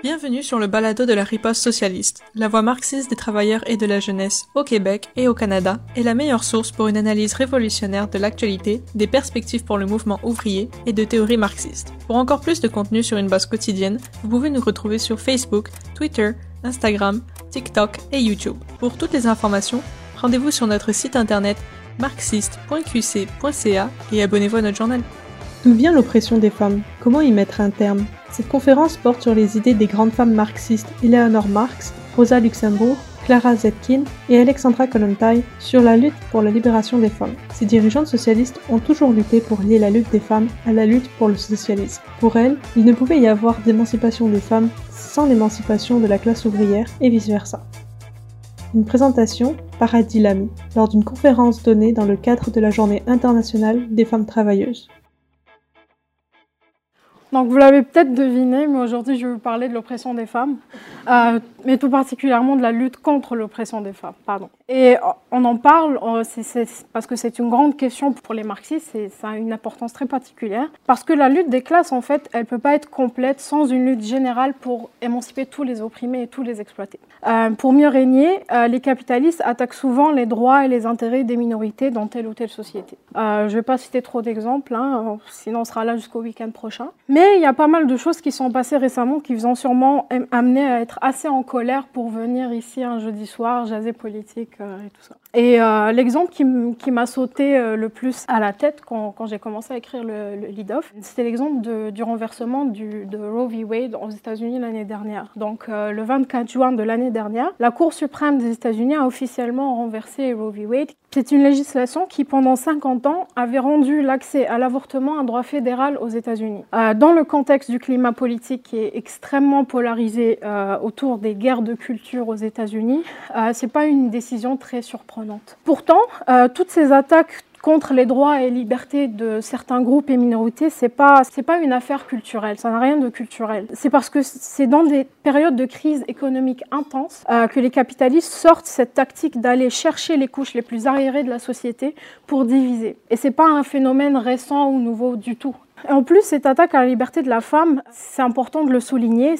Bienvenue sur le balado de la riposte socialiste, la voix marxiste des travailleurs et de la jeunesse au Québec et au Canada est la meilleure source pour une analyse révolutionnaire de l'actualité, des perspectives pour le mouvement ouvrier et de théories marxistes. Pour encore plus de contenu sur une base quotidienne, vous pouvez nous retrouver sur Facebook, Twitter, Instagram, TikTok et YouTube. Pour toutes les informations, rendez-vous sur notre site internet marxiste.qc.ca et abonnez-vous à notre journal. D'où vient l'oppression des femmes? Comment y mettre un terme? Cette conférence porte sur les idées des grandes femmes marxistes Eleanor Marx, Rosa Luxembourg, Clara Zetkin et Alexandra Kollontai sur la lutte pour la libération des femmes. Ces dirigeantes socialistes ont toujours lutté pour lier la lutte des femmes à la lutte pour le socialisme. Pour elles, il ne pouvait y avoir d'émancipation des femmes sans l'émancipation de la classe ouvrière et vice-versa. Une présentation par Adi Lamy lors d'une conférence donnée dans le cadre de la Journée internationale des femmes travailleuses. Donc vous l'avez peut-être deviné, mais aujourd'hui je vais vous parler de l'oppression des femmes, euh, mais tout particulièrement de la lutte contre l'oppression des femmes. Pardon. Et on en parle parce que c'est une grande question pour les marxistes et ça a une importance très particulière. Parce que la lutte des classes, en fait, elle ne peut pas être complète sans une lutte générale pour émanciper tous les opprimés et tous les exploités. Euh, pour mieux régner, euh, les capitalistes attaquent souvent les droits et les intérêts des minorités dans telle ou telle société. je ne vais pas citer trop d'exemples, hein, sinon on sera là jusqu'au week-end prochain. Il y a pas mal de choses qui sont passées récemment qui vous ont sûrement amené à être assez en colère pour venir ici un jeudi soir, jaser politique euh, et tout ça. Et euh, l'exemple qui, m'a sauté euh, le plus à la tête quand, j'ai commencé à écrire le, lead-off, c'était l'exemple du renversement de Roe v. Wade aux États-Unis l'année dernière. Donc le 24 juin de l'année dernière, la Cour suprême des États-Unis a officiellement renversé Roe v. Wade. C'est une législation qui, pendant 50 ans, avait rendu l'accès à l'avortement un droit fédéral aux États-Unis. dans le contexte du climat politique qui est extrêmement polarisé autour des guerres de culture aux États-Unis, euh, c'est pas une décision très surprenante. Pourtant, euh, toutes ces attaques contre les droits et libertés de certains groupes et minorités, c'est pas pas une affaire culturelle, ça n'a rien de culturel. C'est parce que c'est dans des périodes de crise économique intense euh, que les capitalistes sortent cette tactique d'aller chercher les couches les plus arriérées de la société pour diviser. Et c'est pas un phénomène récent ou nouveau du tout. En plus, cette attaque à la liberté de la femme, c'est important de le souligner,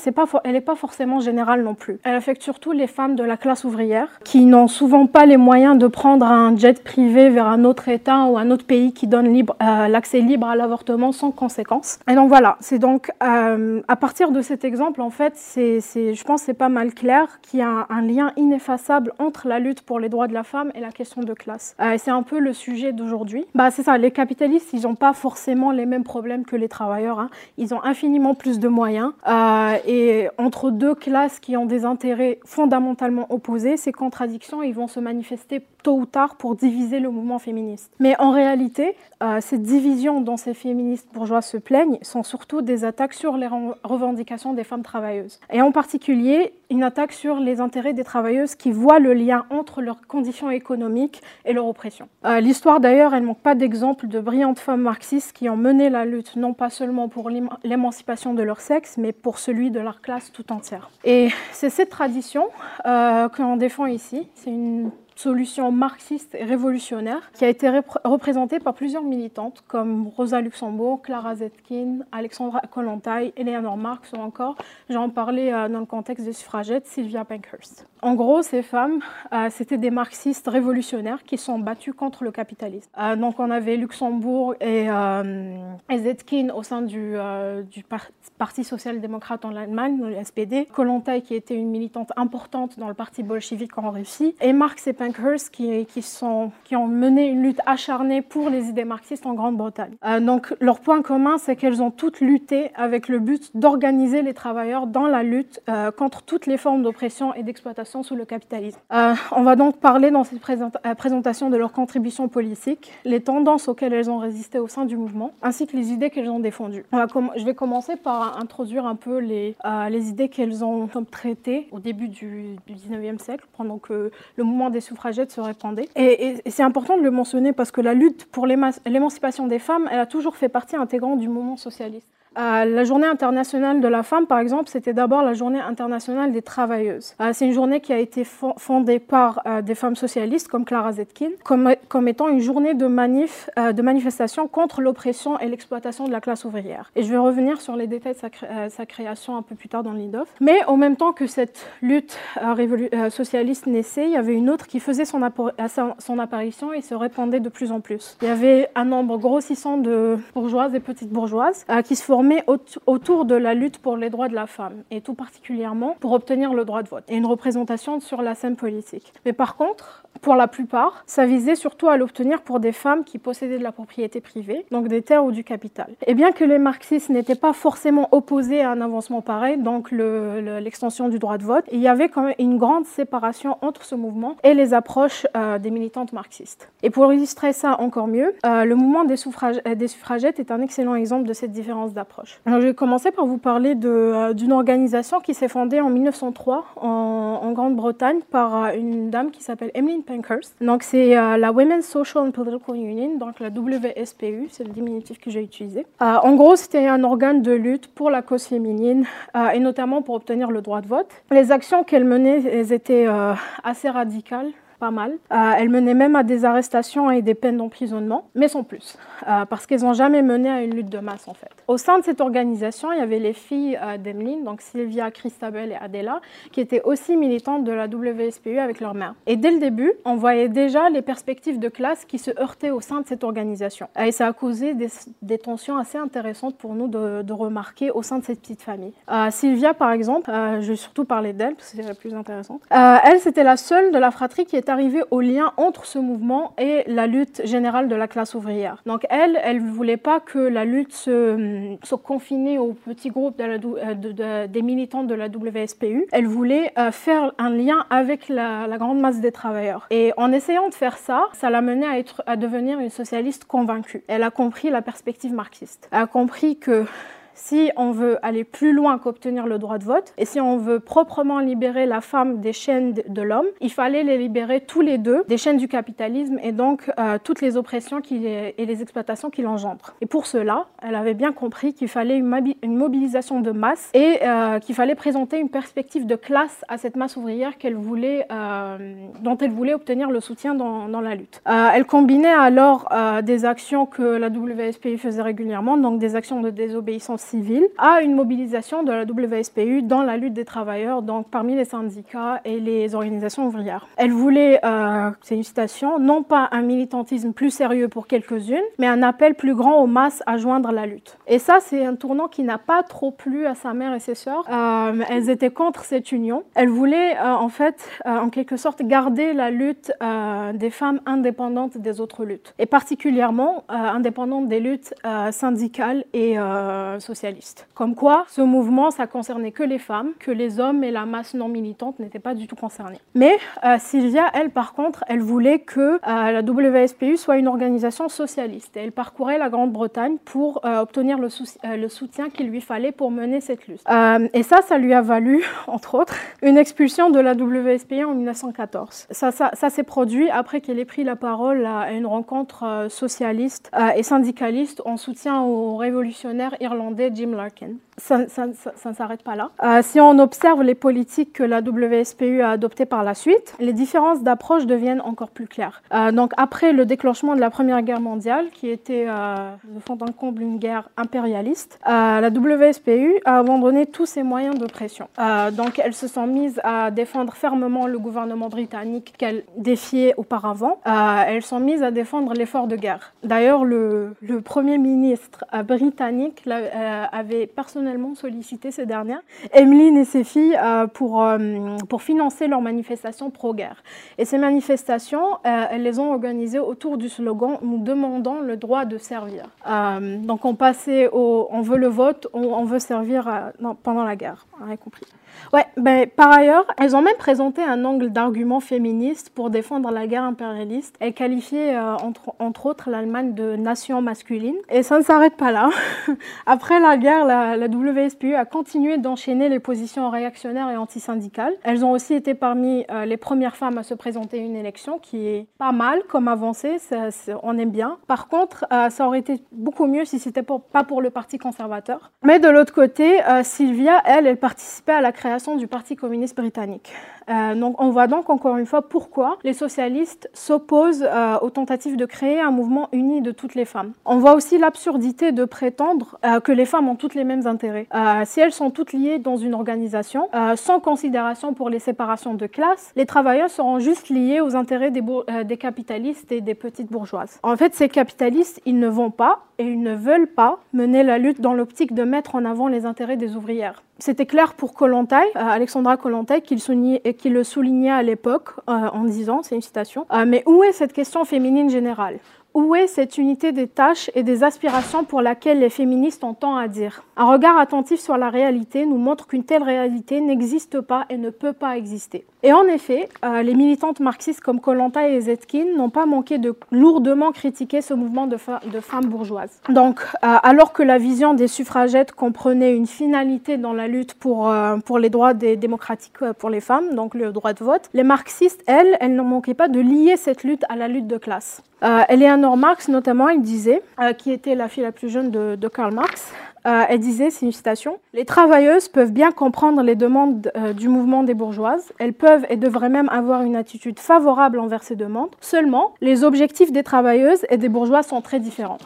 elle n'est pas forcément générale non plus. Elle affecte surtout les femmes de la classe ouvrière, qui n'ont souvent pas les moyens de prendre un jet privé vers un autre État ou un autre pays qui donne euh, l'accès libre à l'avortement sans conséquence. Et donc voilà, c'est donc euh, à partir de cet exemple, en fait, je pense que c'est pas mal clair qu'il y a un, lien ineffaçable entre la lutte pour les droits de la femme et la question de classe. Euh, c'est un peu le sujet d'aujourd'hui. Bah, c'est ça, les capitalistes, ils n'ont pas forcément les mêmes problèmes que les travailleurs. Hein. Ils ont infiniment plus de moyens. Euh, et entre deux classes qui ont des intérêts fondamentalement opposés, ces contradictions, ils vont se manifester tôt ou tard pour diviser le mouvement féministe. Mais en réalité, euh, ces divisions dont ces féministes bourgeois se plaignent sont surtout des attaques sur les revendications des femmes travailleuses. Et en particulier, une attaque sur les intérêts des travailleuses qui voient le lien entre leurs conditions économiques et leur oppression. Euh, l'histoire d'ailleurs, elle ne manque pas d'exemples de brillantes femmes marxistes qui ont mené la lutte non pas seulement pour l'émancipation de leur sexe, mais pour celui de leur classe tout entière. Et c'est cette tradition euh, que l'on défend ici. C'est une solution marxiste et révolutionnaire qui a été représentée par plusieurs militantes comme Rosa Luxembourg, Clara Zetkin, Alexandra Kollontai, Eleanor Marx ou encore, j'en parlais euh, dans le contexte des suffragettes, Sylvia Pankhurst. En gros, ces femmes, euh, c'était des marxistes révolutionnaires qui sont battus contre le capitalisme. Euh, donc on avait Luxembourg et, Zetkin au sein du, Parti social-démocrate en Allemagne, le SPD, Kollontai qui était une militante importante dans le parti bolchevique en Russie, et Marx et Pankhurst qui, sont, qui ont mené une lutte acharnée pour les idées marxistes en Grande-Bretagne. Euh, donc leur point commun, c'est qu'elles ont toutes lutté avec le but d'organiser les travailleurs dans la lutte euh, contre toutes les formes d'oppression et d'exploitation sous le capitalisme. Euh, on va donc parler dans cette présentation de leurs contributions politiques, les tendances auxquelles elles ont résisté au sein du mouvement, ainsi que les idées qu'elles ont défendues. Je vais commencer par introduire un peu les, les idées qu'elles ont traitées au début du, du 19e siècle, pendant que le mouvement des se répandait. Et, c'est important de le mentionner parce que la lutte pour l'émancipation des femmes, elle a toujours fait partie intégrante du mouvement socialiste. La journée internationale de la femme, par exemple, c'était d'abord la journée internationale des travailleuses. c'est une journée qui a été fondée par des femmes socialistes comme Clara Zetkin, comme, étant une journée de, manif, de manifestation contre l'oppression et l'exploitation de la classe ouvrière. Et je vais revenir sur les détails de sa, création un peu plus tard dans l'IDOF. Mais en même temps que cette lutte socialiste naissait, il y avait une autre qui faisait son, son apparition et se répandait de plus en plus. Il y avait un nombre grossissant de bourgeoises et petites bourgeoises euh, qui se formaient autour de la lutte pour les droits de la femme, et tout particulièrement pour obtenir le droit de vote et une représentation sur la scène politique. Mais par contre, pour la plupart, ça visait surtout à l'obtenir pour des femmes qui possédaient de la propriété privée, donc des terres ou du capital. Et bien que les marxistes n'étaient pas forcément opposés à un avancement pareil, donc l'extension du droit de vote, il y avait quand même une grande séparation entre ce mouvement et les approches euh, des militantes marxistes. Et pour illustrer ça encore mieux, euh, le mouvement des, des, suffragettes est un excellent exemple de cette différence d'approche. Je vais commencer par vous parler d'une organisation qui s'est fondée en 1903 en, Grande-Bretagne par une dame qui s'appelle Emmeline donc c'est euh, la Women's Social and Political Union, donc la WSPU, c'est le diminutif que j'ai utilisé. Euh, en gros, c'était un organe de lutte pour la cause féminine euh, et notamment pour obtenir le droit de vote. Les actions qu'elle menait, étaient assez radicales pas mal. Euh, elles menaient même à des arrestations et des peines d'emprisonnement, mais sans plus, euh, parce qu'elles n'ont jamais mené à une lutte de masse en fait. Au sein de cette organisation, il y avait les filles euh, d'Emeline, donc Sylvia, Christabel et Adela, qui étaient aussi militantes de la WSPU avec leur mère. Et dès le début, on voyait déjà les perspectives de classe qui se heurtaient au sein de cette organisation. Et ça a causé des, tensions assez intéressantes pour nous de, de, remarquer au sein de cette petite famille. Sylvia, par exemple, je vais surtout parler d'elle parce que c'est la plus intéressante. elle, c'était la seule de la fratrie qui était arrivé au lien entre ce mouvement et la lutte générale de la classe ouvrière. Donc elle, elle ne voulait pas que la lutte se, se confinait au petit groupe de la, euh, des militants de la WSPU. Elle voulait euh, faire un lien avec la, la, grande masse des travailleurs. Et en essayant de faire ça, ça l'a menée à, être, à devenir une socialiste convaincue. Elle a compris la perspective marxiste. Elle a compris que si on veut aller plus loin qu'obtenir le droit de vote, et si on veut proprement libérer la femme des chaînes de l'homme, il fallait les libérer tous les deux des chaînes du capitalisme et donc euh, toutes les oppressions et les exploitations qu'il engendre. Et pour cela, elle avait bien compris qu'il fallait une, mobilisation de masse et euh, qu'il fallait présenter une perspective de classe à cette masse ouvrière euh, dont elle voulait obtenir le soutien dans, dans la lutte. elle combinait alors des actions que la WSPI faisait régulièrement, donc des actions de désobéissance civile à une mobilisation de la WSPU dans la lutte des travailleurs, donc parmi les syndicats et les organisations ouvrières. Elle voulait, euh, c'est une citation, non pas un militantisme plus sérieux pour quelques-unes, mais un appel plus grand aux masses à joindre la lutte. Et ça, c'est un tournant qui n'a pas trop plu à sa mère et ses sœurs. Euh, elles étaient contre cette union. Elle voulait, euh, en fait, en quelque sorte, garder la lutte des femmes indépendantes des autres luttes, et particulièrement indépendantes des luttes syndicales et sociales comme quoi, ce mouvement, ça concernait que les femmes, que les hommes et la masse non militante n'étaient pas du tout concernés. Mais euh, Sylvia, elle, par contre, elle voulait que euh, la WSPU soit une organisation socialiste. Et elle parcourait la Grande-Bretagne pour euh, obtenir le, soutien qu'il lui fallait pour mener cette lutte. et ça, ça lui a valu, entre autres, une expulsion de la WSPU en 1914. Ça, ça, ça s'est produit après qu'elle ait pris la parole à une rencontre socialiste et syndicaliste en soutien aux révolutionnaires irlandais Jim Larkin. Ça, ne s'arrête pas là. Euh, si on observe les politiques que la WSPU a adoptées par la suite, les différences d'approche deviennent encore plus claires. Euh, donc après le déclenchement de la Première Guerre mondiale, qui était euh, de fond en comble une guerre impérialiste, la WSPU a abandonné tous ses moyens de pression. donc elles se sont mises à défendre fermement le gouvernement britannique qu'elles défiaient auparavant. elles sont mises à défendre l'effort de guerre. D'ailleurs, le, le, Premier ministre britannique avait personnellement sollicité ces dernières, Emeline et ses filles, euh, pour, euh, pour financer leurs manifestations pro-guerre. Et ces manifestations, euh, elles les ont organisées autour du slogan Nous demandons le droit de servir. donc on passait au On veut le vote, on, veut servir pendant la guerre. A compris. Ouais, ben, par ailleurs, elles ont même présenté un angle d'argument féministe pour défendre la guerre impérialiste. Elles qualifiaient entre, entre autres l'Allemagne de nation masculine. Et ça ne s'arrête pas là. Après la guerre, la, la WSPU a continué d'enchaîner les positions réactionnaires et antisyndicales. Elles ont aussi été parmi euh, les premières femmes à se présenter à une élection, qui est pas mal comme avancée, ça, on aime bien. Par contre, euh, ça aurait été beaucoup mieux si c'était pas pour le Parti conservateur. Mais de l'autre côté, euh, Sylvia, elle, elle participait à la création du Parti communiste britannique. Euh, donc on voit donc encore une fois pourquoi les socialistes s'opposent euh, aux tentatives de créer un mouvement uni de toutes les femmes. On voit aussi l'absurdité de prétendre euh, que les femmes ont toutes les mêmes intérêts. si elles sont toutes liées dans une organisation, sans considération pour les séparations de classe, les travailleurs seront juste liés aux intérêts des, des capitalistes et des petites bourgeoises. En fait, ces capitalistes, ils ne vont pas et ils ne veulent pas mener la lutte dans l'optique de mettre en avant les intérêts des ouvrières. C'était clair pour Kolontai, Alexandra Kolontai, qui le soulignait à l'époque euh, en disant, c'est une citation, euh, mais où est cette question féminine générale? Où est cette unité des tâches et des aspirations pour laquelle les féministes ont tant à dire? Un regard attentif sur la réalité nous montre qu'une telle réalité n'existe pas et ne peut pas exister. Et en effet, euh, les militantes marxistes comme Kolanta et Zetkin n'ont pas manqué de lourdement critiquer ce mouvement de, femmes bourgeoises. Donc, euh, alors que la vision des suffragettes comprenait une finalité dans la lutte pour, euh, les droits démocratiques pour les femmes, donc le droit de vote, les marxistes, elles, elles ne manquaient pas de lier cette lutte à la lutte de classe. Eleanor Marx, notamment, il disait, qui était la fille la plus jeune de Karl Marx, euh, elle disait, c'est une citation, Les travailleuses peuvent bien comprendre les demandes euh, du mouvement des bourgeoises, elles peuvent et devraient même avoir une attitude favorable envers ces demandes. Seulement, les objectifs des travailleuses et des bourgeois sont très différents.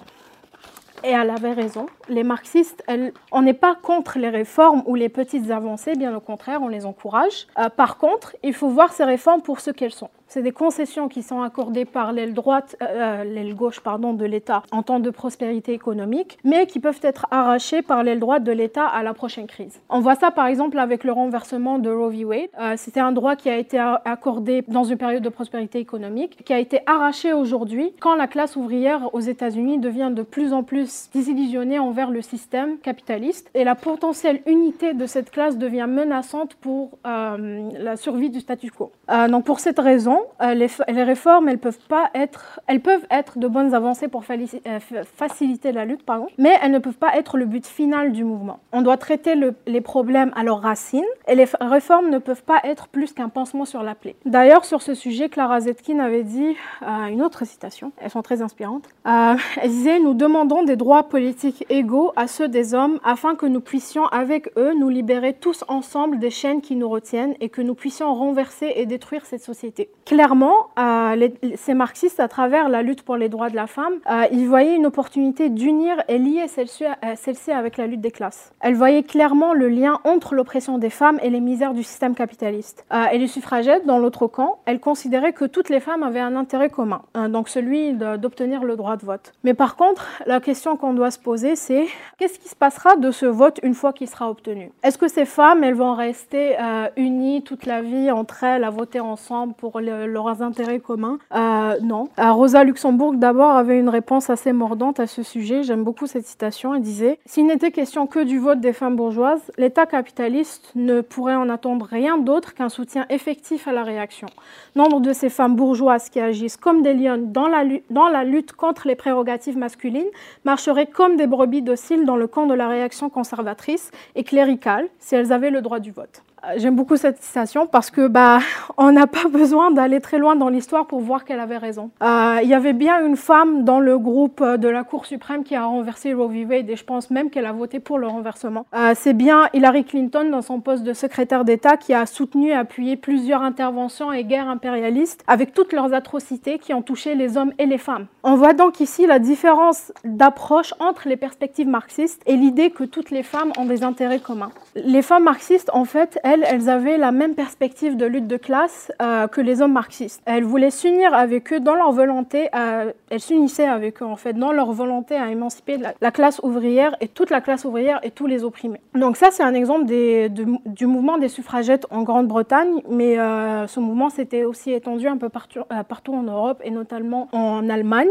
Et elle avait raison. Les marxistes, on n'est pas contre les réformes ou les petites avancées, bien au contraire, on les encourage. Euh, par contre, il faut voir ces réformes pour ce qu'elles sont. C'est des concessions qui sont accordées par l'aile droite, euh, euh, l'aile gauche pardon, de l'État en temps de prospérité économique, mais qui peuvent être arrachées par l'aile droite de l'État à la prochaine crise. On voit ça par exemple avec le renversement de Roe v. Wade. C'était un droit qui a été accordé dans une période de prospérité économique, qui a été arraché aujourd'hui quand la classe ouvrière aux États-Unis devient de plus en plus désillusionnée envers le système capitaliste et la potentielle unité de cette classe devient menaçante pour la survie du statu quo. donc pour cette raison, euh, les, réformes, elles peuvent, pas être, elles peuvent être de bonnes avancées pour euh, faciliter la lutte, pardon, mais elles ne peuvent pas être le but final du mouvement. On doit traiter les problèmes à leurs racines et les réformes ne peuvent pas être plus qu'un pansement sur la plaie. D'ailleurs, sur ce sujet, Clara Zetkin avait dit euh, une autre citation, elles sont très inspirantes. elle disait Nous demandons des droits politiques égaux à ceux des hommes afin que nous puissions, avec eux, nous libérer tous ensemble des chaînes qui nous retiennent et que nous puissions renverser et détruire cette société clairement, euh, ces marxistes, à travers la lutte pour les droits de la femme, euh, ils voyaient une opportunité d'unir et lier celle-ci euh, avec la lutte des classes. Elles voyaient clairement le lien entre l'oppression des femmes et les misères du système capitaliste. et les suffragettes, dans l'autre camp, elles considéraient que toutes les femmes avaient un intérêt commun, hein, donc celui d'obtenir le droit de vote. Mais par contre, la question qu'on doit se poser, c'est qu'est-ce qui se passera de ce vote une fois qu'il sera obtenu? Est-ce que ces femmes, elles vont rester unies toute la vie entre elles à voter ensemble pour le leurs intérêts communs? Euh, non. Euh, Rosa Luxembourg, d'abord, avait une réponse assez mordante à ce sujet. J'aime beaucoup cette citation. Elle disait S'il n'était question que du vote des femmes bourgeoises, l'État capitaliste ne pourrait en attendre rien d'autre qu'un soutien effectif à la réaction. Nombre de ces femmes bourgeoises qui agissent comme des lionnes dans la lutte contre les prérogatives masculines marcheraient comme des brebis dociles dans le camp de la réaction conservatrice et cléricale si elles avaient le droit du vote. J'aime beaucoup cette citation parce que bah on n'a pas besoin d'aller très loin dans l'histoire pour voir qu'elle avait raison. Euh, il y avait bien une femme dans le groupe de la Cour suprême qui a renversé Roe v. Wade et je pense même qu'elle a voté pour le renversement. Euh, c'est bien Hillary Clinton dans son poste de secrétaire d'État qui a soutenu et appuyé plusieurs interventions et guerres impérialistes avec toutes leurs atrocités qui ont touché les hommes et les femmes. On voit donc ici la différence d'approche entre les perspectives marxistes et l'idée que toutes les femmes ont des intérêts communs. Les femmes marxistes en fait elles, avaient la même perspective de lutte de classe euh, que les hommes marxistes. Elles voulaient s'unir avec eux dans leur volonté, elles s'unissaient avec eux en fait, dans leur volonté à émanciper la, classe ouvrière et toute la classe ouvrière et tous les opprimés. Donc ça, c'est un exemple du mouvement des suffragettes en Grande-Bretagne, mais euh, ce mouvement s'était aussi étendu un peu partout, euh, en Europe et notamment en Allemagne.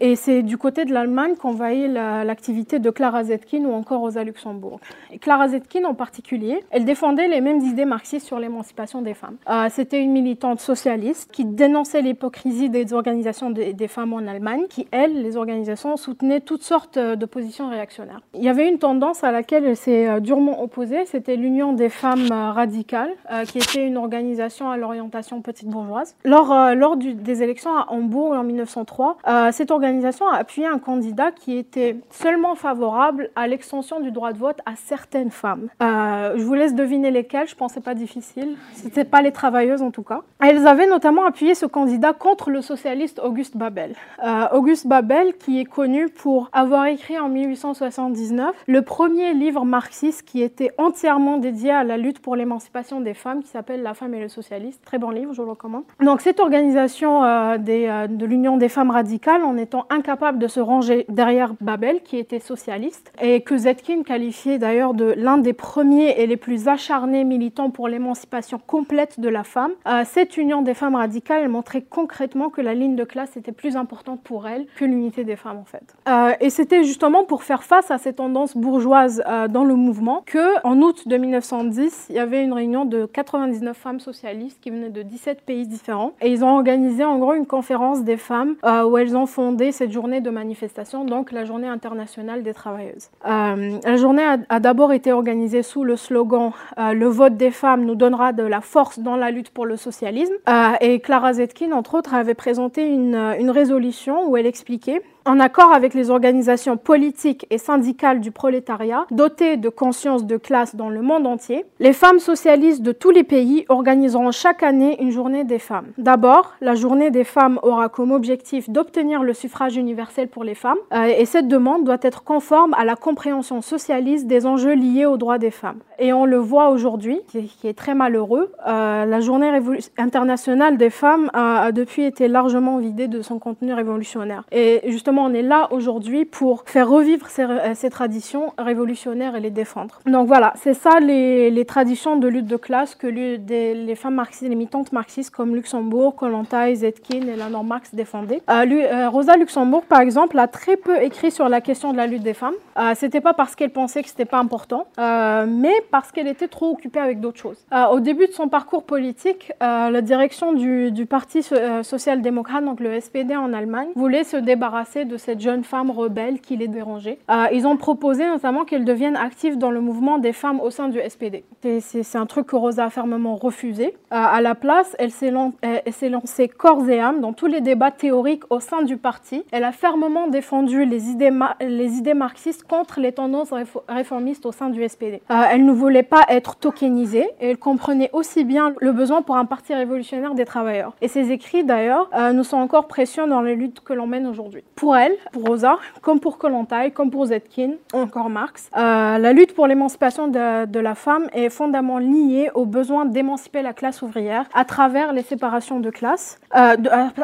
et c'est du côté de l'Allemagne qu'on voyait l'activité de Clara Zetkin ou encore Rosa Luxembourg. Et Clara Zetkin en particulier, elle défendait les mêmes idées marxistes sur l'émancipation des femmes. Euh, c'était une militante socialiste qui dénonçait l'hypocrisie des organisations des femmes en Allemagne, qui, elles, les organisations, soutenaient toutes sortes de positions réactionnaires. Il y avait une tendance à laquelle elle s'est durement opposée, c'était l'Union des femmes radicales, qui était une organisation à l'orientation petite bourgeoise. Lors, des élections à Hambourg en 1903, cette organisation a appuyé un candidat qui était seulement favorable à l'extension du droit de vote à certaines femmes. Euh, je vous laisse deviner je pensais pas difficile. C'était pas les travailleuses en tout cas. Elles avaient notamment appuyé ce candidat contre le socialiste Auguste Babel. Euh, Auguste Babel, qui est connu pour avoir écrit en 1879 le premier livre marxiste qui était entièrement dédié à la lutte pour l'émancipation des femmes, qui s'appelle La femme et le socialiste. Très bon livre, je le recommande. Donc cette organisation euh, des, de l'Union des femmes radicales, en étant incapable de se ranger derrière Babel, qui était socialiste, et que Zetkin qualifiait d'ailleurs de l'un des premiers et les plus acharnés militants pour l'émancipation complète de la femme. Euh, cette union des femmes radicales montrait concrètement que la ligne de classe était plus importante pour elle que l'unité des femmes en fait. Euh, et c'était justement pour faire face à ces tendances bourgeoises euh, dans le mouvement que, en août de 1910, il y avait une réunion de 99 femmes socialistes qui venaient de 17 pays différents, et ils ont organisé en gros une conférence des femmes où elles ont fondé cette journée de manifestation, donc la journée internationale des travailleuses. la journée a, d'abord été organisée sous le slogan Le vote des femmes nous donnera de la force dans la lutte pour le socialisme. Euh, et Clara Zetkin, entre autres, avait présenté une, une résolution où elle expliquait en accord avec les organisations politiques et syndicales du prolétariat, dotées de conscience de classe dans le monde entier, les femmes socialistes de tous les pays organiseront chaque année une journée des femmes. D'abord, la journée des femmes aura comme objectif d'obtenir le suffrage universel pour les femmes, euh, et cette demande doit être conforme à la compréhension socialiste des enjeux liés aux droits des femmes. Et on le voit aujourd'hui, qui est très malheureux, euh, la journée internationale des femmes a, depuis été largement vidée de son contenu révolutionnaire. Et justement, on est là aujourd'hui pour faire revivre ces, euh, traditions révolutionnaires et les défendre. Donc voilà, c'est ça les, traditions de lutte de classe que les femmes marxistes, les militantes marxistes comme Luxembourg, Kollontai, Zetkin et Eleanor Marx défendaient. Euh, euh, Rosa Luxembourg, par exemple, a très peu écrit sur la question de la lutte des femmes. Euh, c'était pas parce qu'elle pensait que c'était pas important, mais parce qu'elle était trop occupée avec d'autres choses. au début de son parcours politique, la direction du, du Parti social-démocrate, donc le SPD en Allemagne, voulait se débarrasser de cette jeune femme rebelle qui les dérangeait. Euh, ils ont proposé notamment qu'elle devienne active dans le mouvement des femmes au sein du SPD. C'est un truc que Rosa a fermement refusé. Euh, à la place, elle s'est lancée corps et âme dans tous les débats théoriques au sein du parti. Elle a fermement défendu les idées, marxistes contre les tendances réformistes au sein du SPD. Euh, elle ne voulait pas être tokenisée et elle comprenait aussi bien le besoin pour un parti révolutionnaire des travailleurs. Et ses écrits, d'ailleurs, nous sont encore précieux dans les luttes que l'on mène aujourd'hui. Elle, pour Rosa, comme pour Kollontai, comme pour Zetkin, encore Marx, euh, la lutte pour l'émancipation de, la femme est fondamentalement liée au besoin d'émanciper la classe ouvrière à travers les séparations de classe, euh,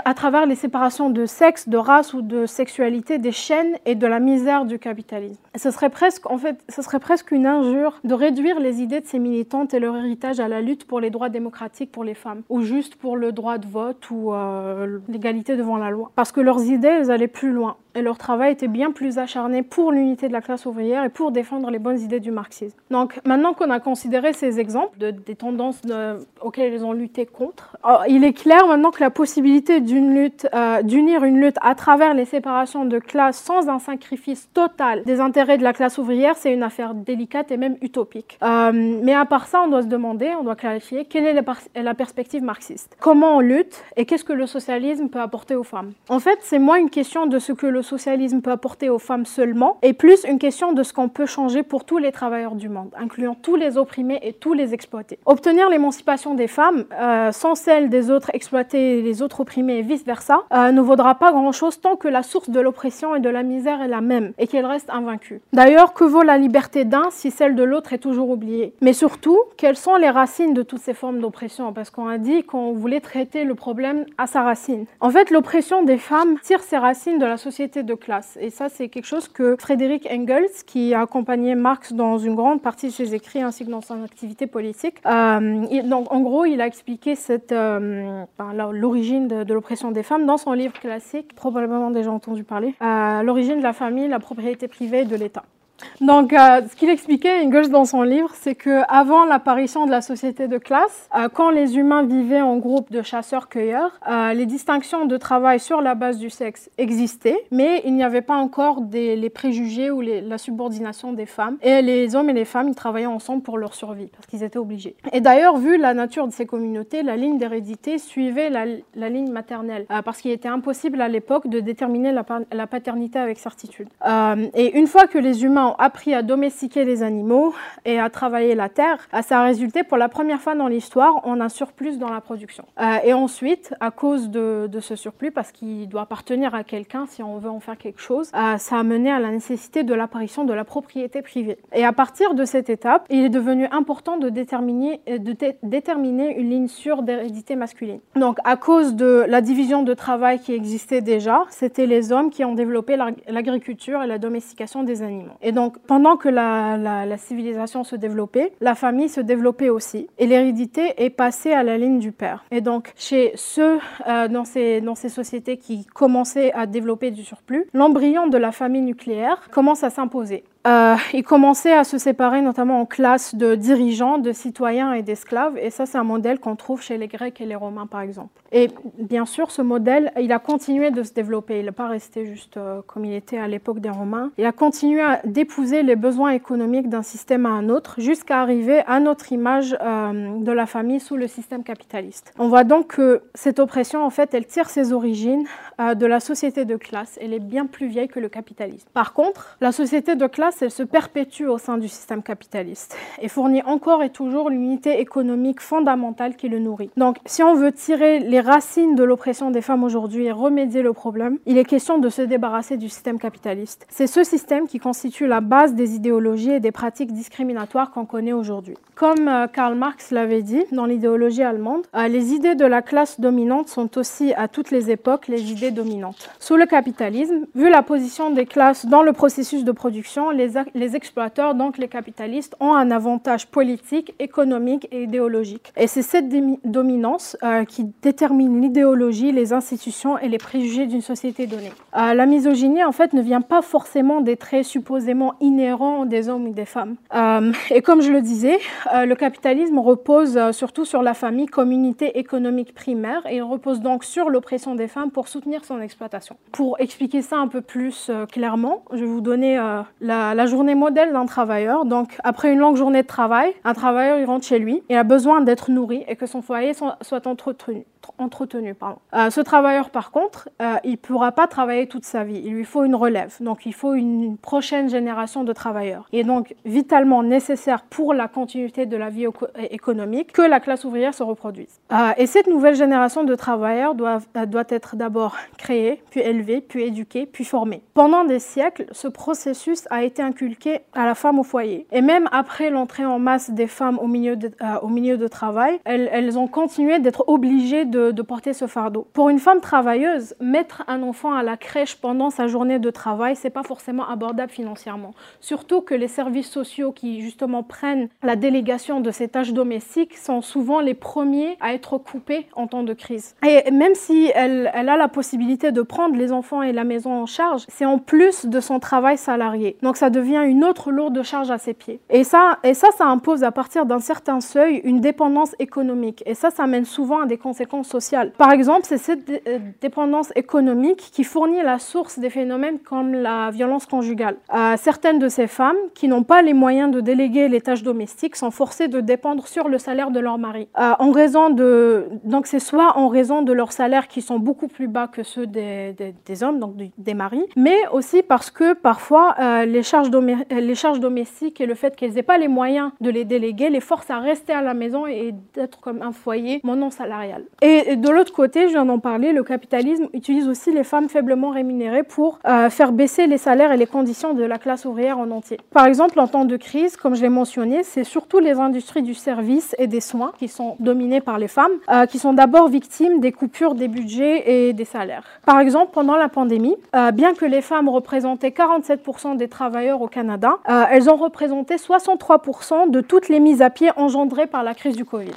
à, travers les séparations de sexe, de race ou de sexualité, des chaînes et de la misère du capitalisme. Ce serait presque, en fait, ce serait presque une injure de réduire les idées de ces militantes et leur héritage à la lutte pour les droits démocratiques pour les femmes, ou juste pour le droit de vote ou euh, l'égalité devant la loi. Parce que leurs idées, elles allaient plus loin loin. Et leur travail était bien plus acharné pour l'unité de la classe ouvrière et pour défendre les bonnes idées du marxisme. Donc maintenant qu'on a considéré ces exemples de, des tendances auxquelles ils ont lutté contre, oh, il est clair maintenant que la possibilité euh, d'unir une lutte à travers les séparations de classes sans un sacrifice total des intérêts de la classe ouvrière, c'est une affaire délicate et même utopique. Euh, mais à part ça, on doit se demander, on doit clarifier quelle est la, la perspective marxiste. Comment on lutte et qu'est-ce que le socialisme peut apporter aux femmes? En fait, c'est moins une question de ce que le socialisme peut apporter aux femmes seulement, et plus une question de ce qu'on peut changer pour tous les travailleurs du monde, incluant tous les opprimés et tous les exploités. Obtenir l'émancipation des femmes, euh, sans celle des autres exploités et les autres opprimés et vice-versa, euh, ne vaudra pas grand-chose tant que la source de l'oppression et de la misère est la même, et qu'elle reste invaincue. D'ailleurs, que vaut la liberté d'un si celle de l'autre est toujours oubliée? Mais surtout, quelles sont les racines de toutes ces formes d'oppression? Parce qu'on a dit qu'on voulait traiter le problème à sa racine. En fait, l'oppression des femmes tire ses racines de la société de classe. Et ça, c'est quelque chose que Frédéric Engels, qui a accompagné Marx dans une grande partie de ses écrits ainsi que dans son activité politique, euh, en gros, il a expliqué cette, euh, l'origine de, l'oppression des femmes dans son livre classique, probablement déjà entendu parler, euh, L'origine de la famille, la propriété privée de l'État. Donc, euh, ce qu'il expliquait, Engels, dans son livre, c'est que avant l'apparition de la société de classe, euh, quand les humains vivaient en groupe de chasseurs-cueilleurs, euh, les distinctions de travail sur la base du sexe existaient, mais il n'y avait pas encore les préjugés ou la subordination des femmes. Et les hommes et les femmes, ils travaillaient ensemble pour leur survie, parce qu'ils étaient obligés. Et d'ailleurs, vu la nature de ces communautés, la ligne d'hérédité suivait la, la, ligne maternelle, parce qu'il était impossible à l'époque de déterminer la, la, paternité avec certitude. et une fois que les humains appris à domestiquer les animaux et à travailler la terre, ça a résulté pour la première fois dans l'histoire en un surplus dans la production. Euh, et ensuite, à cause de, ce surplus, parce qu'il doit appartenir à quelqu'un si on veut en faire quelque chose, euh, ça a mené à la nécessité de l'apparition de la propriété privée. Et à partir de cette étape, il est devenu important de déterminer, déterminer une ligne sûre d'hérédité masculine. Donc, à cause de la division de travail qui existait déjà, c'était les hommes qui ont développé l'agriculture et la domestication des animaux. Et donc, pendant que la, civilisation se développait, la famille se développait aussi. Et l'hérédité est passée à la ligne du père. Et donc, chez ceux euh, dans ces sociétés qui commençaient à développer du surplus, l'embryon de la famille nucléaire commence à s'imposer. Euh, ils commençaient à se séparer notamment en classes de dirigeants, de citoyens et d'esclaves. Et ça, c'est un modèle qu'on trouve chez les Grecs et les Romains, par exemple. Et bien sûr, ce modèle, il a continué de se développer. Il n'est pas resté juste euh, comme il était à l'époque des Romains. Il a continué d'épouser les besoins économiques d'un système à un autre jusqu'à arriver à notre image euh, de la famille sous le système capitaliste. On voit donc que cette oppression, en fait, elle tire ses origines euh, de la société de classe. Elle est bien plus vieille que le capitalisme. Par contre, la société de classe elle se perpétue au sein du système capitaliste et fournit encore et toujours l'unité économique fondamentale qui le nourrit. Donc, si on veut tirer les racines de l'oppression des femmes aujourd'hui et remédier le problème, il est question de se débarrasser du système capitaliste. C'est ce système qui constitue la base des idéologies et des pratiques discriminatoires qu'on connaît aujourd'hui. Comme euh, Karl Marx l'avait dit dans l'idéologie allemande, euh, les idées de la classe dominante sont aussi à toutes les époques les idées dominantes. Sous le capitalisme, vu la position des classes dans le processus de production, les les, exploiteurs, donc les capitalistes, ont un avantage politique, économique et idéologique. Et c'est cette dominance euh, qui détermine l'idéologie, les institutions et les préjugés d'une société donnée. Euh, la misogynie, en fait, ne vient pas forcément des traits supposément inhérents des hommes ou des femmes. Euh, et comme je le disais, le capitalisme repose surtout sur la famille comme économique primaire et il repose donc sur l'oppression des femmes pour soutenir son exploitation. Pour expliquer ça un peu plus clairement, je vais vous donner la la journée modèle d'un travailleur. Donc, après une longue journée de travail, un travailleur, il rentre chez lui, il a besoin d'être nourri et que son foyer soit entretenu entretenu. Pardon. Euh, ce travailleur, par contre, euh, il ne pourra pas travailler toute sa vie. Il lui faut une relève. Donc, il faut une prochaine génération de travailleurs. Il est donc vitalement nécessaire pour la continuité de la vie économique que la classe ouvrière se reproduise. Euh, et cette nouvelle génération de travailleurs doit être d'abord créée, puis élevée, puis éduquée, puis formée. Pendant des siècles, ce processus a été inculqué à la femme au foyer. Et même après l'entrée en masse des femmes au milieu de, au milieu de travail, elles, elles ont continué d'être obligées de, porter ce fardeau. Pour une femme travailleuse, mettre un enfant à la crèche pendant sa journée de travail, c'est pas forcément abordable financièrement. Surtout que les services sociaux qui justement prennent la délégation de ces tâches domestiques sont souvent les premiers à être coupés en temps de crise. Et même si elle, elle a la possibilité de prendre les enfants et la maison en charge, c'est en plus de son travail salarié. Donc ça devient une autre lourde charge à ses pieds. Et ça, et ça, ça impose à partir d'un certain seuil une dépendance économique. Et ça, ça mène souvent à des conséquences sociale. Par exemple, c'est cette euh, dépendance économique qui fournit la source des phénomènes comme la violence conjugale. Euh, certaines de ces femmes qui n'ont pas les moyens de déléguer les tâches domestiques sont forcées de dépendre sur le salaire de leur mari. Euh, en raison de, donc c'est soit en raison de leurs salaires qui sont beaucoup plus bas que ceux des, hommes, donc des maris, mais aussi parce que parfois les, charges les charges domestiques et le fait qu'elles n'aient pas les moyens de les déléguer les forcent à rester à la maison et d'être comme un foyer non salarial. Et de l'autre côté, je viens d'en parler, le capitalisme utilise aussi les femmes faiblement rémunérées pour euh, faire baisser les salaires et les conditions de la classe ouvrière en entier. Par exemple, en temps de crise, comme je l'ai mentionné, c'est surtout les industries du service et des soins qui sont dominées par les femmes, euh, qui sont d'abord victimes des coupures des budgets et des salaires. Par exemple, pendant la pandémie, euh, bien que les femmes représentaient 47% des travailleurs au Canada, elles ont représenté 63% de toutes les mises à pied engendrées par la crise du Covid.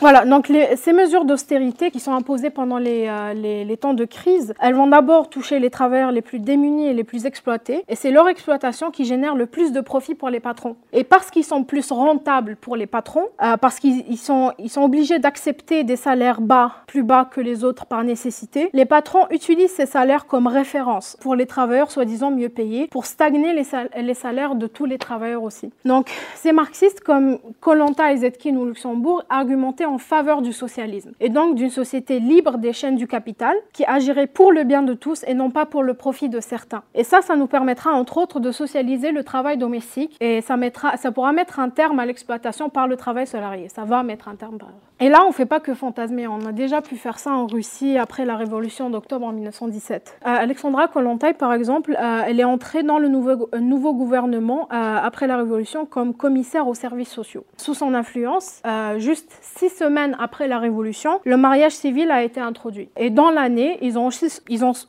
Voilà, donc ces mesures d'austérité qui sont imposées pendant euh, les, les, temps de crise, elles vont d'abord toucher les travailleurs les plus démunis et les plus exploités, et c'est leur exploitation qui génère le plus de profit pour les patrons. Et parce qu'ils sont plus rentables pour les patrons, euh, parce qu'ils sont, ils sont obligés d'accepter des salaires bas, plus bas que les autres par nécessité, les patrons utilisent ces salaires comme référence pour les travailleurs soi-disant mieux payés, pour stagner les, les salaires de tous les travailleurs aussi. Donc ces marxistes comme Kolanta et Zetkin ou Luxembourg argumentaient en faveur du socialisme et donc d'une société libre des chaînes du capital qui agirait pour le bien de tous et non pas pour le profit de certains. Et ça, ça nous permettra entre autres de socialiser le travail domestique et ça, mettra, ça pourra mettre un terme à l'exploitation par le travail salarié. Ça va mettre un terme. Et là, on ne fait pas que fantasmer. On a déjà pu faire ça en Russie après la révolution d'octobre en 1917. Euh, Alexandra Kollontai, par exemple, euh, elle est entrée dans le nouveau, euh, nouveau gouvernement après la révolution comme commissaire aux services sociaux. Sous son influence, juste six semaines après la Révolution, le mariage civil a été introduit. Et dans l'année, ils, ont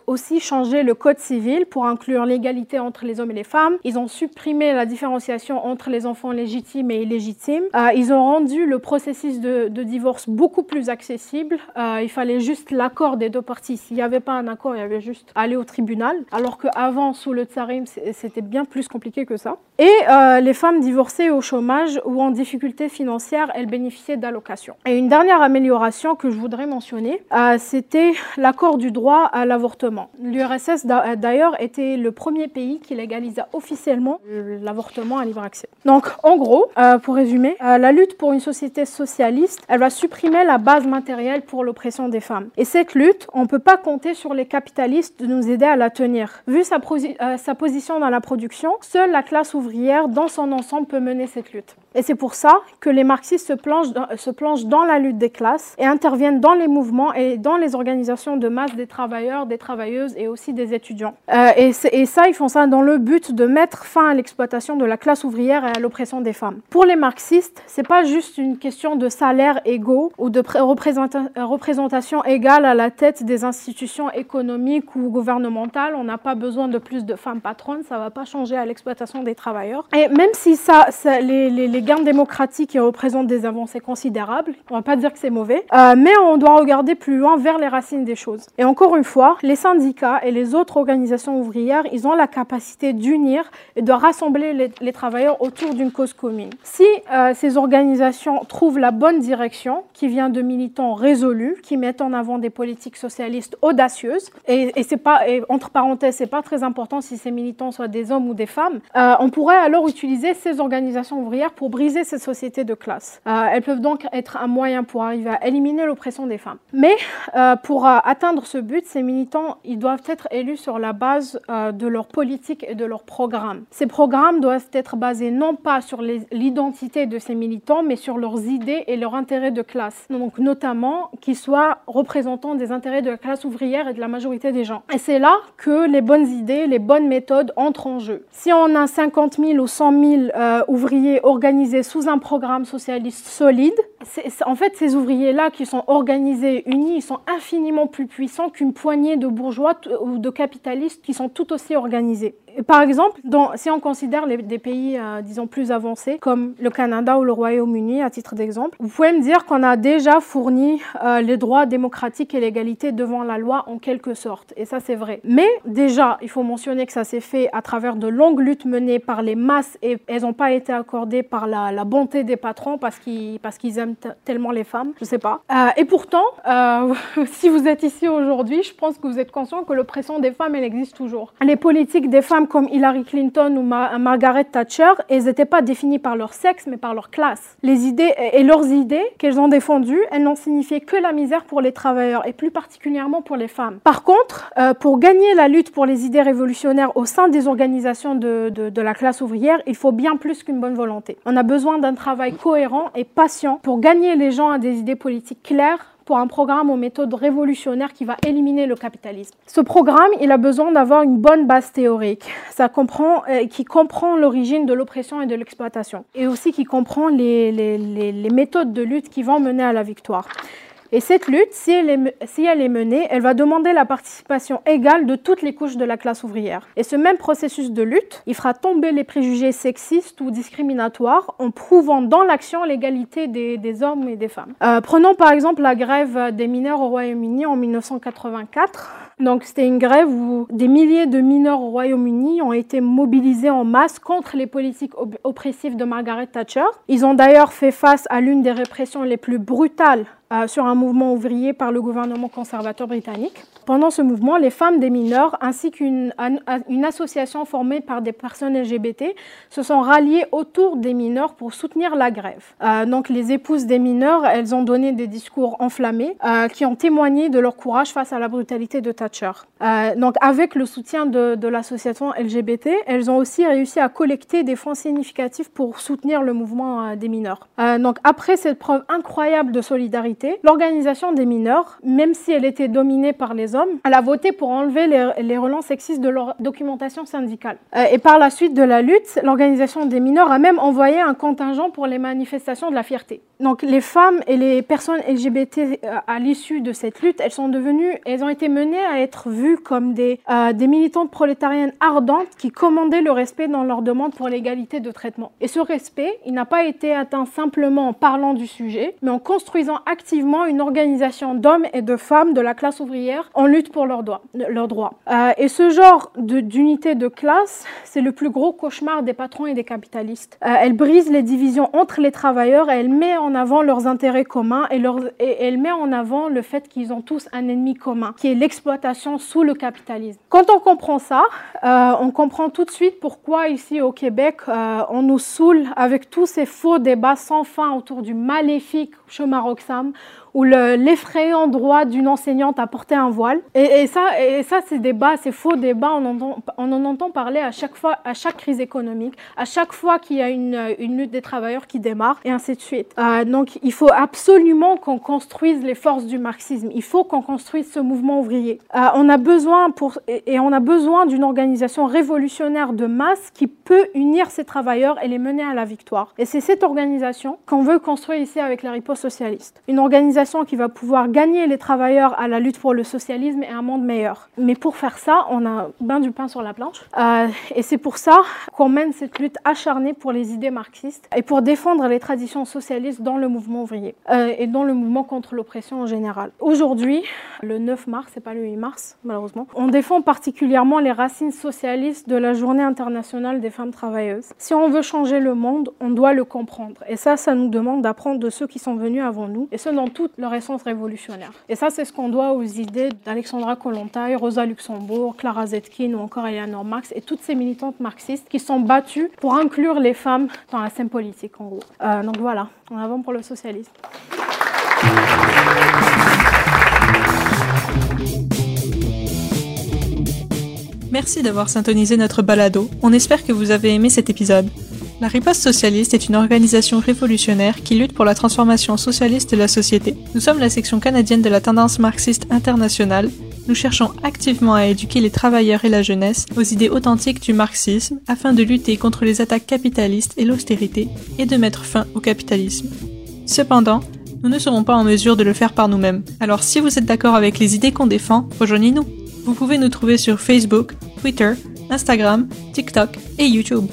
aussi, changé le code civil pour inclure l'égalité entre les hommes et les femmes. Ils ont supprimé la différenciation entre les enfants légitimes et illégitimes. Euh, ils ont rendu le processus de, divorce beaucoup plus accessible. Euh, il fallait juste l'accord des deux parties. S'il n'y avait pas un accord, il y avait juste aller au tribunal. Alors qu'avant, sous le tsarim, c'était bien plus compliqué que ça. Et euh, les femmes divorcées au chômage ou en difficulté financière, elles bénéficiaient d'allocations. Et une dernière amélioration que je voudrais mentionner, euh, c'était l'accord du droit à l'avortement. L'URSS d'ailleurs était le premier pays qui légalisa officiellement l'avortement à libre accès. Donc en gros, euh, pour résumer, euh, la lutte pour une société socialiste, elle va supprimer la base matérielle pour l'oppression des femmes. Et cette lutte, on ne peut pas compter sur les capitalistes de nous aider à la tenir. Vu sa position dans la production, seule la classe ouvrière dans son ensemble peut mener cette lutte. Et c'est pour ça que les marxistes se plongent, dans, se plongent dans la lutte des classes et interviennent dans les mouvements et dans les organisations de masse des travailleurs, des travailleuses et aussi des étudiants. Euh, et, ça, ils font ça dans le but de mettre fin à l'exploitation de la classe ouvrière et à l'oppression des femmes. Pour les marxistes, c'est pas juste une question de salaire égaux ou de représentation égale à la tête des institutions économiques ou gouvernementales. On n'a pas besoin de plus de femmes patronnes, ça va pas changer à l'exploitation des travailleurs. Et même si ça, les les gains démocratiques représentent des avancées considérables. On ne va pas dire que c'est mauvais, euh, mais on doit regarder plus loin vers les racines des choses. Et encore une fois, les syndicats et les autres organisations ouvrières, ils ont la capacité d'unir et de rassembler les, travailleurs autour d'une cause commune. Si euh, ces organisations trouvent la bonne direction, qui vient de militants résolus, qui mettent en avant des politiques socialistes audacieuses, et, c'est pas, entre parenthèses, c'est pas très important si ces militants soient des hommes ou des femmes, euh, on pourrait alors utiliser ces organisations ouvrières pour briser ces sociétés de classe. Euh, elles peuvent donc être un moyen pour arriver à éliminer l'oppression des femmes. Mais euh, pour euh, atteindre ce but, ces militants, ils doivent être élus sur la base de leur politique et de leur programme. Ces programmes doivent être basés non pas sur l'identité de ces militants, mais sur leurs idées et leurs intérêts de classe. Donc notamment qu'ils soient représentants des intérêts de la classe ouvrière et de la majorité des gens. Et c'est là que les bonnes idées, les bonnes méthodes entrent en jeu. Si on a 50 000 ou 100 000 ouvriers organisés, organisés sous un programme socialiste solide. en fait, ces ouvriers-là qui sont organisés, unis, ils sont infiniment plus puissants qu'une poignée de bourgeois ou de capitalistes qui sont tout aussi organisés. Par exemple, si on considère des pays, euh, disons, plus avancés, comme le Canada ou le Royaume-Uni, à titre d'exemple, vous pouvez me dire qu'on a déjà fourni euh, les droits démocratiques et l'égalité devant la loi en quelque sorte. Et ça, c'est vrai. Mais déjà, il faut mentionner que ça s'est fait à travers de longues luttes menées par les masses et elles n'ont pas été accordées par la, bonté des patrons parce qu'ils aiment tellement les femmes. Je sais pas. Euh, et pourtant, si vous êtes ici aujourd'hui, je pense que vous êtes conscient que l'oppression des femmes, elle existe toujours. Les politiques des femmes comme Hillary Clinton ou Margaret Thatcher, elles n'étaient pas définies par leur sexe, mais par leur classe. Les idées et leurs idées qu'elles ont défendues, elles n'ont signifié que la misère pour les travailleurs et plus particulièrement pour les femmes. Par contre, euh, pour gagner la lutte pour les idées révolutionnaires au sein des organisations de, de la classe ouvrière, il faut bien plus qu'une bonne volonté. On a besoin d'un travail cohérent et patient pour gagner les gens à des idées politiques claires pour un programme aux méthodes révolutionnaires qui va éliminer le capitalisme. Ce programme, il a besoin d'avoir une bonne base théorique, ça comprend, euh, qui comprend l'origine de l'oppression et de l'exploitation, et aussi qui comprend les, les, les, les méthodes de lutte qui vont mener à la victoire. Et cette lutte, si elle, est, menée, elle va demander la participation égale de toutes les couches de la classe ouvrière. Et ce même processus de lutte, il fera tomber les préjugés sexistes ou discriminatoires en prouvant dans l'action l'égalité des, hommes et des femmes. Euh, prenons par exemple la grève des mineurs au Royaume-Uni en 1984. Donc c'était une grève où des milliers de mineurs au Royaume-Uni ont été mobilisés en masse contre les politiques oppressives de Margaret Thatcher. Ils ont d'ailleurs fait face à l'une des répressions les plus brutales sur un mouvement ouvrier par le gouvernement conservateur britannique. Pendant ce mouvement, les femmes des mineurs ainsi qu'une une association formée par des personnes LGBT se sont ralliées autour des mineurs pour soutenir la grève. Euh, donc les épouses des mineurs, elles ont donné des discours enflammés euh, qui ont témoigné de leur courage face à la brutalité de Thatcher. Euh, donc avec le soutien de, de l'association LGBT, elles ont aussi réussi à collecter des fonds significatifs pour soutenir le mouvement des mineurs. donc après cette preuve incroyable de solidarité, l'organisation des mineurs, même si elle était dominée par les hommes, elle a voté pour enlever les, relents sexistes de leur documentation syndicale. Euh, et par la suite de la lutte, l'organisation des mineurs a même envoyé un contingent pour les manifestations de la fierté. Donc les femmes et les personnes LGBT euh, à l'issue de cette lutte, elles sont devenues, elles ont été menées à être vues comme des, euh, des militantes prolétariennes ardentes qui commandaient le respect dans leur demande pour l'égalité de traitement. Et ce respect, il n'a pas été atteint simplement en parlant du sujet, mais en construisant activement une organisation d'hommes et de femmes de la classe ouvrière en lutte pour leurs droits. Euh, et ce genre d'unité de, classe, c'est le plus gros cauchemar des patrons et des capitalistes. Euh, elle brise les divisions entre les travailleurs et elle met en avant leurs intérêts communs et, elle met en avant le fait qu'ils ont tous un ennemi commun, qui est l'exploitation sous le capitalisme. Quand on comprend ça, euh, on comprend tout de suite pourquoi ici au Québec, on nous saoule avec tous ces faux débats sans fin autour du maléfique chemin Roxham ou l'effrayant droit d'une enseignante à porter un voile. Et, ça, et ça ces débats, ces faux débats, on, en entend parler à chaque fois, à chaque crise économique, à chaque fois qu'il y a une, une, lutte des travailleurs qui démarre, et ainsi de suite. Euh, donc il faut absolument qu'on construise les forces du marxisme. Il faut qu'on construise ce mouvement ouvrier. Euh, on a besoin pour, et on a besoin d'une organisation révolutionnaire de masse qui peut unir ces travailleurs et les mener à la victoire. Et c'est cette organisation qu'on veut construire ici avec la riposte socialiste. Une organisation qui va pouvoir gagner les travailleurs à la lutte pour le socialisme et un monde meilleur. Mais pour faire ça, on a bien du pain sur la planche. Euh, et c'est pour ça qu'on mène cette lutte acharnée pour les idées marxistes et pour défendre les traditions socialistes dans le mouvement ouvrier euh, et dans le mouvement contre l'oppression en général. Aujourd'hui, le 9 mars, c'est pas le 8 mars malheureusement, on défend particulièrement les racines socialistes de la Journée internationale des femmes travailleuses. Si on veut changer le monde, on doit le comprendre. Et ça, ça nous demande d'apprendre de ceux qui sont venus avant nous, et ce dans tout leur essence révolutionnaire. Et ça, c'est ce qu'on doit aux idées d'Alexandra Kollontai, Rosa Luxembourg, Clara Zetkin ou encore Eleanor Marx et toutes ces militantes marxistes qui sont battues pour inclure les femmes dans la scène politique, en gros. Euh, donc voilà, en avant pour le socialisme. Merci d'avoir syntonisé notre balado. On espère que vous avez aimé cet épisode. La riposte socialiste est une organisation révolutionnaire qui lutte pour la transformation socialiste de la société. Nous sommes la section canadienne de la tendance marxiste internationale. Nous cherchons activement à éduquer les travailleurs et la jeunesse aux idées authentiques du marxisme afin de lutter contre les attaques capitalistes et l'austérité et de mettre fin au capitalisme. Cependant, nous ne serons pas en mesure de le faire par nous-mêmes. Alors si vous êtes d'accord avec les idées qu'on défend, rejoignez-nous. Vous pouvez nous trouver sur Facebook, Twitter, Instagram, TikTok et YouTube.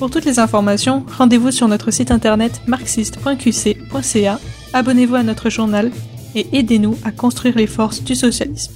Pour toutes les informations, rendez-vous sur notre site internet marxiste.qc.ca, abonnez-vous à notre journal et aidez-nous à construire les forces du socialisme.